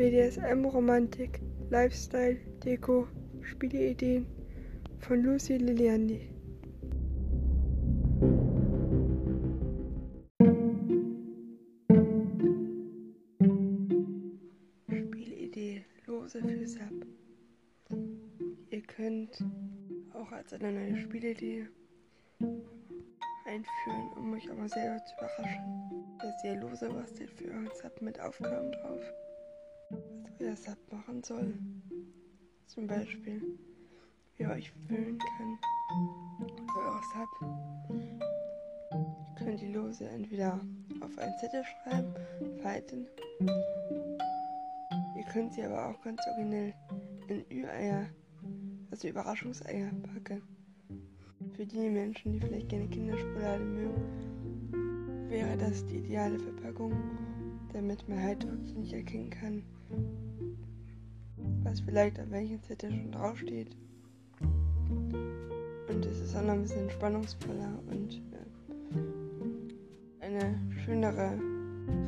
BDSM, Romantik, Lifestyle, Deko, Spieleideen von Lucy Liliandi. Spielidee Lose für Sub. Ihr könnt auch als eine neue Spielidee einführen, um euch aber selber zu überraschen, dass ihr Lose bastelt für euren Sub mit Aufgaben drauf, was euer Sub machen soll. Zum Beispiel, wie ihr euch fühlen kann für euer Sub. Ihr könnt die Lose entweder auf einen Zettel schreiben, falten. Ihr könnt sie aber auch ganz originell in Ü-Eier, also Überraschungseier packen. Für die Menschen, die vielleicht gerne Kinderschokolade mögen, wäre das die ideale Verpackung, damit man halt wirklich nicht erkennen kann, was vielleicht auf welchem Zettel schon draufsteht. Und es ist auch noch ein bisschen spannungsvoller und äh, eine schönere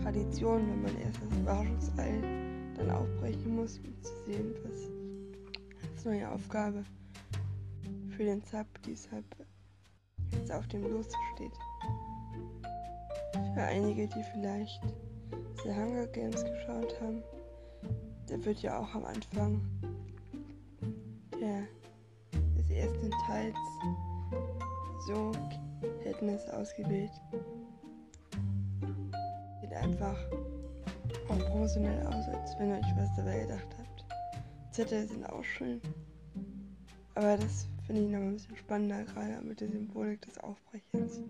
Tradition, wenn man erst das Überraschungsei dann aufbrechen muss, um zu sehen, was als neue Aufgabe für den die Sub jetzt auf dem Los steht. Für einige, die vielleicht The Hunger Games geschaut haben, da wird ja auch am Anfang der, des ersten Teils so Katniss ausgewählt. Sieht einfach auch professionell aus, als wenn ihr euch was dabei gedacht habt. Zettel sind auch schön. Aber das finde ich noch ein bisschen spannender, gerade mit der Symbolik des Aufbrechens.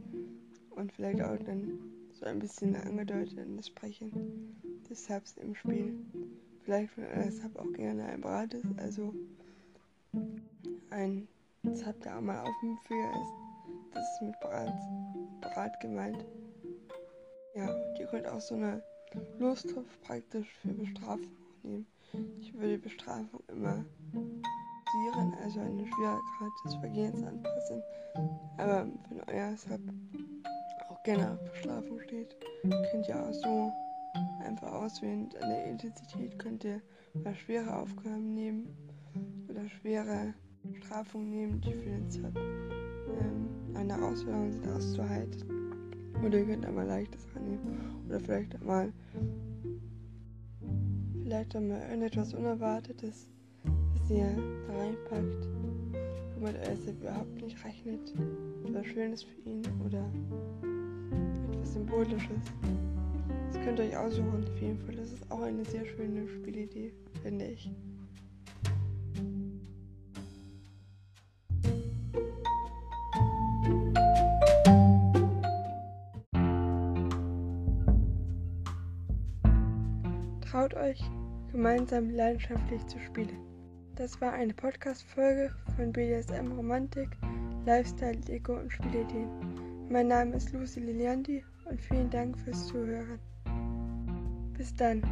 Und vielleicht auch dann so ein bisschen angedeutet in das Sprechen des Subs im Spiel. Vielleicht, wenn euer Sub auch gerne ein Brat ist, also ein Sub, der auch mal auf dem Finger ist. Das ist mit Brat, Brat gemeint. Ja, und ihr könnt auch so eine Lostopf praktisch für Bestrafung nehmen. Ich würde Bestrafung immer also eine Schwierigkeit des Vergehens anpassen. Aber wenn euer Sub gerne Bestrafung steht, könnt ihr auch so einfach auswählen. An der Intensität könnt ihr mal schwere Aufgaben nehmen oder schwere Strafungen nehmen, die für den Sub ähm, eine Herausforderung sind auszuhalten. Oder ihr könnt einmal leichtes annehmen. Oder vielleicht einmal vielleicht einmal irgendetwas Unerwartetes ihr da reinpackt, womit es überhaupt nicht rechnet, etwas Schönes für ihn oder Symbolisches. Das könnt ihr euch aussuchen, auf jeden Fall. Das ist auch eine sehr schöne Spielidee, finde ich. Traut euch, gemeinsam leidenschaftlich zu spielen. Das war eine Podcast-Folge von BDSM Romantik, Lifestyle, Deko und Spielideen. Mein Name ist Lucy Liliandi und vielen Dank fürs Zuhören. Bis dann.